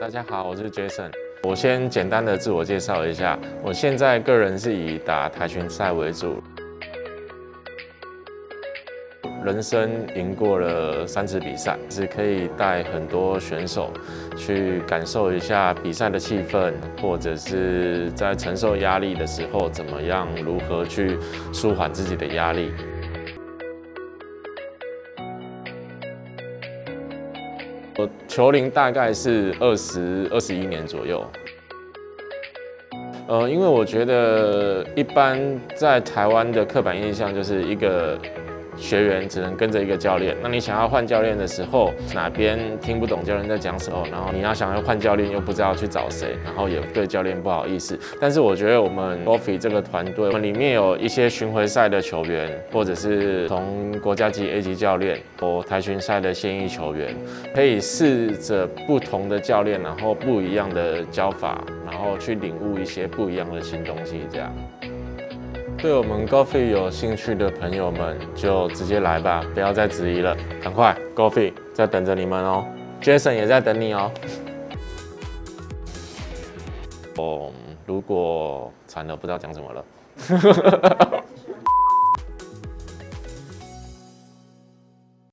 大家好，我是 Jason。我先简单的自我介绍一下，我现在个人是以打跆拳赛为主。人生赢过了三次比赛，是可以带很多选手去感受一下比赛的气氛，或者是在承受压力的时候，怎么样如何去舒缓自己的压力。球龄大概是二十二十一年左右。呃，因为我觉得一般在台湾的刻板印象就是一个。学员只能跟着一个教练，那你想要换教练的时候，哪边听不懂教练在讲什么，然后你要想要换教练又不知道去找谁，然后也对教练不好意思。但是我觉得我们 Coffee 这个团队，里面有一些巡回赛的球员，或者是从国家级 A 级教练或台巡赛的现役球员，可以试着不同的教练，然后不一样的教法，然后去领悟一些不一样的新东西，这样。对我们 Goffy 有兴趣的朋友们，就直接来吧，不要再质疑了，赶快 Goffy 在等着你们哦，Jason 也在等你哦。哦，如果惨了，不知道讲什么了。